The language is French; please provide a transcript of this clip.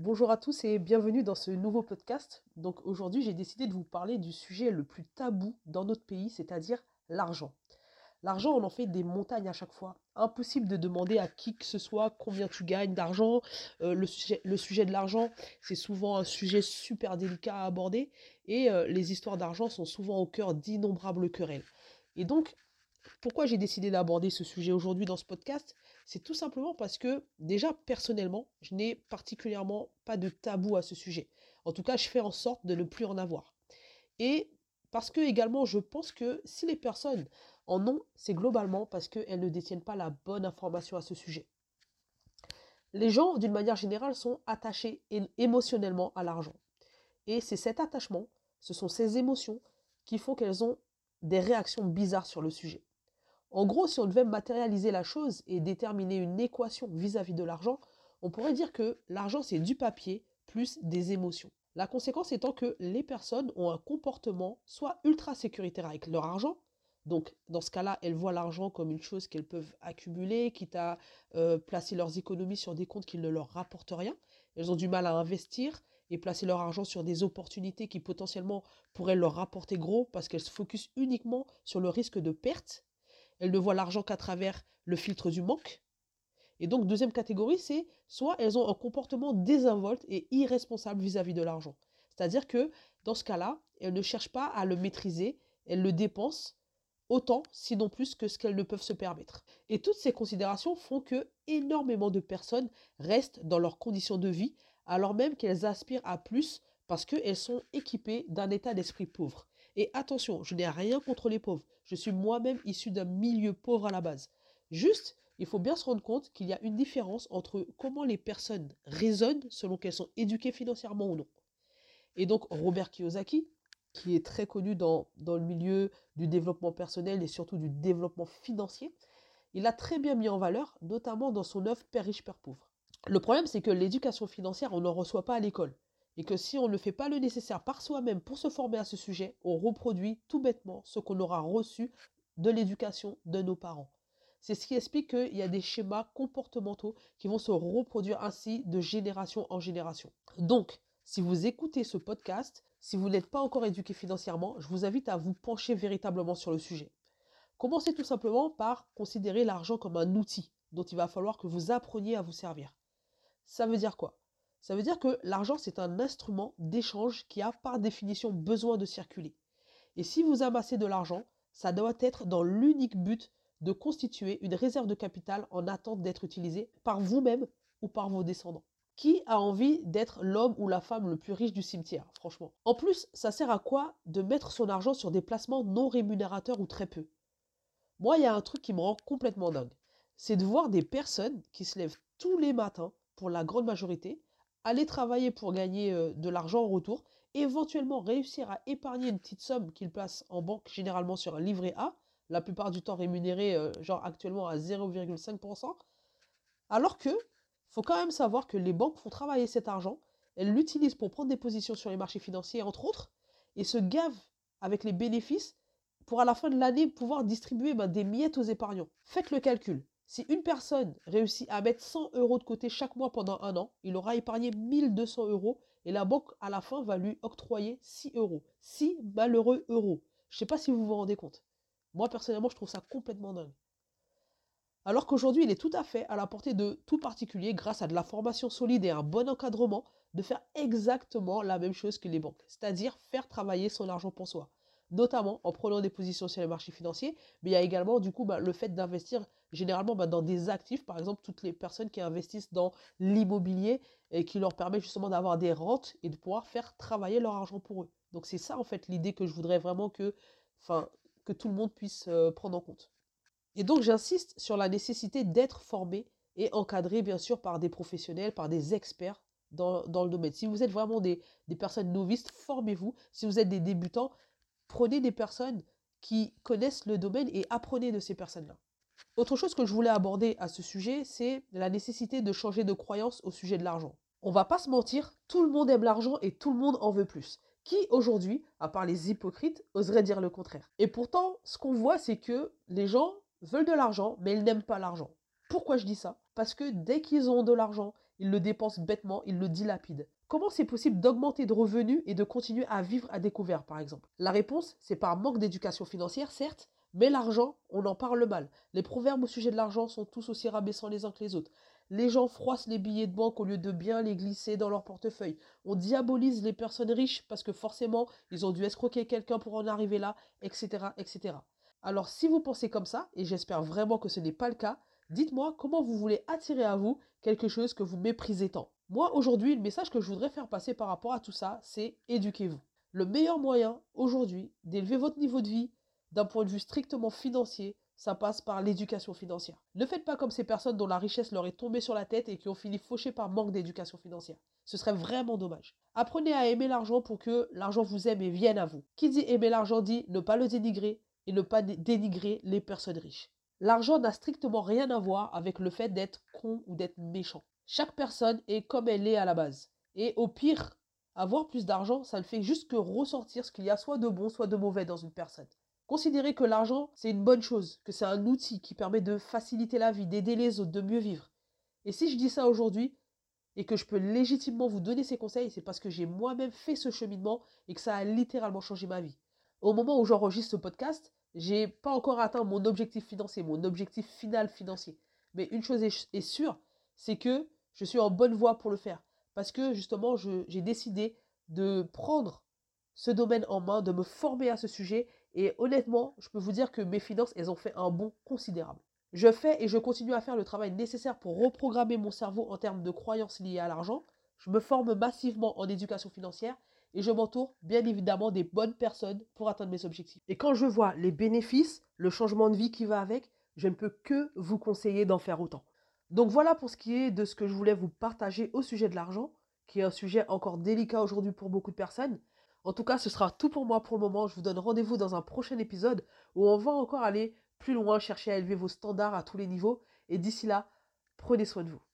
Bonjour à tous et bienvenue dans ce nouveau podcast. Donc aujourd'hui, j'ai décidé de vous parler du sujet le plus tabou dans notre pays, c'est-à-dire l'argent. L'argent, on en fait des montagnes à chaque fois. Impossible de demander à qui que ce soit combien tu gagnes d'argent. Euh, le, sujet, de l'argent, c'est souvent un sujet super délicat à aborder. Et euh, les histoires d'argent sont souvent au cœur d'innombrables querelles. Et donc, pourquoi j'ai décidé d'aborder ce sujet aujourd'hui dans ce podcast? C'est tout simplement parce que déjà personnellement, je n'ai particulièrement pas de tabou à ce sujet. En tout cas, je fais en sorte de ne plus en avoir. Et parce que également, je pense que si les personnes en ont, c'est globalement parce qu'elles ne détiennent pas la bonne information à ce sujet. Les gens, d'une manière générale, sont attachés émotionnellement à l'argent. Et c'est cet attachement, ce sont ces émotions qui font qu'elles ont des réactions bizarres sur le sujet. En gros, si on devait matérialiser la chose et déterminer une équation vis-à-vis de l'argent, on pourrait dire que l'argent, c'est du papier plus des émotions. La conséquence étant que les personnes ont un comportement soit ultra sécuritaire avec leur argent, donc dans ce cas-là, elles voient l'argent comme une chose qu'elles peuvent accumuler, quitte à euh, placer leurs économies sur des comptes qui ne leur rapportent rien. Elles ont du mal à investir et placer leur argent sur des opportunités qui potentiellement pourraient leur rapporter gros parce qu'elles se focusent uniquement sur le risque de perte elles ne voient l'argent qu'à travers le filtre du manque. Et donc, deuxième catégorie, c'est soit elles ont un comportement désinvolte et irresponsable vis-à-vis de l'argent. C'est-à-dire que dans ce cas-là, elles ne cherchent pas à le maîtriser, elles le dépensent autant, sinon plus que ce qu'elles ne peuvent se permettre. Et toutes ces considérations font que énormément de personnes restent dans leurs conditions de vie, alors même qu'elles aspirent à plus parce qu'elles sont équipées d'un état d'esprit pauvre. Et attention, je n'ai rien contre les pauvres. Je suis moi-même issu d'un milieu pauvre à la base. Juste, il faut bien se rendre compte qu'il y a une différence entre comment les personnes raisonnent selon qu'elles sont éduquées financièrement ou non. Et donc, Robert Kiyosaki, qui est très connu dans, le milieu du développement personnel et surtout du développement financier, il a très bien mis en valeur, notamment dans son œuvre Père riche, Père pauvre. Le problème, c'est que l'éducation financière, on n'en reçoit pas à l'école et que si on ne fait pas le nécessaire par soi-même pour se former à ce sujet, on reproduit tout bêtement ce qu'on aura reçu de l'éducation de nos parents. C'est ce qui explique qu'il y a des schémas comportementaux qui vont se reproduire ainsi de génération en génération. Donc, si vous écoutez ce podcast, si vous n'êtes pas encore éduqué financièrement, je vous invite à vous pencher véritablement sur le sujet. Commencez tout simplement par considérer l'argent comme un outil dont il va falloir que vous appreniez à vous servir. Ça veut dire quoi? Ça veut dire que l'argent, c'est un instrument d'échange qui a par définition besoin de circuler. Et si vous amassez de l'argent, ça doit être dans l'unique but de constituer une réserve de capital en attente d'être utilisée par vous-même ou par vos descendants. Qui a envie d'être l'homme ou la femme le plus riche du cimetière, franchement? En plus, ça sert à quoi de mettre son argent sur des placements non rémunérateurs ou très peu? Moi, il y a un truc qui me rend complètement dingue. C'est de voir des personnes qui se lèvent tous les matins, pour la grande majorité, aller travailler pour gagner euh, de l'argent en retour, éventuellement réussir à épargner une petite somme qu'il place en banque, généralement sur un livret A, la plupart du temps rémunéré, euh, genre actuellement à 0,5%, alors que faut quand même savoir que les banques font travailler cet argent, elles l'utilisent pour prendre des positions sur les marchés financiers, entre autres, et se gavent avec les bénéfices pour à la fin de l'année pouvoir distribuer ben, des miettes aux épargnants. Faites le calcul. Si une personne réussit à mettre 100 euros de côté chaque mois pendant un an, il aura épargné 1200 euros et la banque à la fin va lui octroyer 6 euros. 6 malheureux euros. Je ne sais pas si vous vous rendez compte. Moi personnellement, je trouve ça complètement dingue. Alors qu'aujourd'hui, il est tout à fait à la portée de tout particulier, grâce à de la formation solide et un bon encadrement, de faire exactement la même chose que les banques, c'est-à-dire faire travailler son argent pour soi notamment en prenant des positions sur les marchés financiers, mais il y a également du coup bah, le fait d'investir généralement bah, dans des actifs, par exemple toutes les personnes qui investissent dans l'immobilier et qui leur permet justement d'avoir des rentes et de pouvoir faire travailler leur argent pour eux. Donc c'est ça en fait l'idée que je voudrais vraiment que, que tout le monde puisse euh, prendre en compte. Et donc j'insiste sur la nécessité d'être formé et encadré bien sûr par des professionnels, par des experts dans, le domaine. Si vous êtes vraiment des, des personnes novices, formez-vous. Si vous êtes des débutants, prenez des personnes qui connaissent le domaine et apprenez de ces personnes-là. Autre chose que je voulais aborder à ce sujet, c'est la nécessité de changer de croyance au sujet de l'argent. On va pas se mentir, tout le monde aime l'argent et tout le monde en veut plus. Qui aujourd'hui, à part les hypocrites, oserait dire le contraire? Et pourtant, ce qu'on voit, c'est que les gens veulent de l'argent, mais ils n'aiment pas l'argent. Pourquoi je dis ça? Parce que dès qu'ils ont de l'argent ils le dépensent bêtement, ils le dilapident. Comment c'est possible d'augmenter de revenus et de continuer à vivre à découvert, par exemple? La réponse, c'est par manque d'éducation financière, certes, mais l'argent, on en parle mal. Les proverbes au sujet de l'argent sont tous aussi rabaissants les uns que les autres. Les gens froissent les billets de banque au lieu de bien les glisser dans leur portefeuille. On diabolise les personnes riches parce que forcément, ils ont dû escroquer quelqu'un pour en arriver là, etc., etc. Alors si vous pensez comme ça, et j'espère vraiment que ce n'est pas le cas, dites-moi comment vous voulez attirer à vous quelque chose que vous méprisez tant. Moi, aujourd'hui, le message que je voudrais faire passer par rapport à tout ça, c'est éduquez-vous. Le meilleur moyen, aujourd'hui, d'élever votre niveau de vie d'un point de vue strictement financier, ça passe par l'éducation financière. Ne faites pas comme ces personnes dont la richesse leur est tombée sur la tête et qui ont fini fauchées par manque d'éducation financière. Ce serait vraiment dommage. Apprenez à aimer l'argent pour que l'argent vous aime et vienne à vous. Qui dit aimer l'argent dit ne pas le dénigrer et ne pas dénigrer les personnes riches. L'argent n'a strictement rien à voir avec le fait d'être con ou d'être méchant. Chaque personne est comme elle est à la base. Et au pire, avoir plus d'argent, ça ne fait juste que ressortir ce qu'il y a soit de bon, soit de mauvais dans une personne. Considérez que l'argent, c'est une bonne chose, que c'est un outil qui permet de faciliter la vie, d'aider les autres, de mieux vivre. Et si je dis ça aujourd'hui, et que je peux légitimement vous donner ces conseils, c'est parce que j'ai moi-même fait ce cheminement et que ça a littéralement changé ma vie. Au moment où j'enregistre ce podcast, j'ai pas encore atteint mon objectif financier, mon objectif final financier. Mais une chose est sûre, c'est que je suis en bonne voie pour le faire. Parce que justement, j'ai décidé de prendre ce domaine en main, de me former à ce sujet. Et honnêtement, je peux vous dire que mes finances, elles ont fait un bond considérable. Je fais et je continue à faire le travail nécessaire pour reprogrammer mon cerveau en termes de croyances liées à l'argent. Je me forme massivement en éducation financière et je m'entoure bien évidemment des bonnes personnes pour atteindre mes objectifs. Et quand je vois les bénéfices, le changement de vie qui va avec, je ne peux que vous conseiller d'en faire autant. Donc voilà pour ce qui est de ce que je voulais vous partager au sujet de l'argent, qui est un sujet encore délicat aujourd'hui pour beaucoup de personnes. En tout cas, ce sera tout pour moi pour le moment. Je vous donne rendez-vous dans un prochain épisode où on va encore aller plus loin, chercher à élever vos standards à tous les niveaux. Et d'ici là, prenez soin de vous.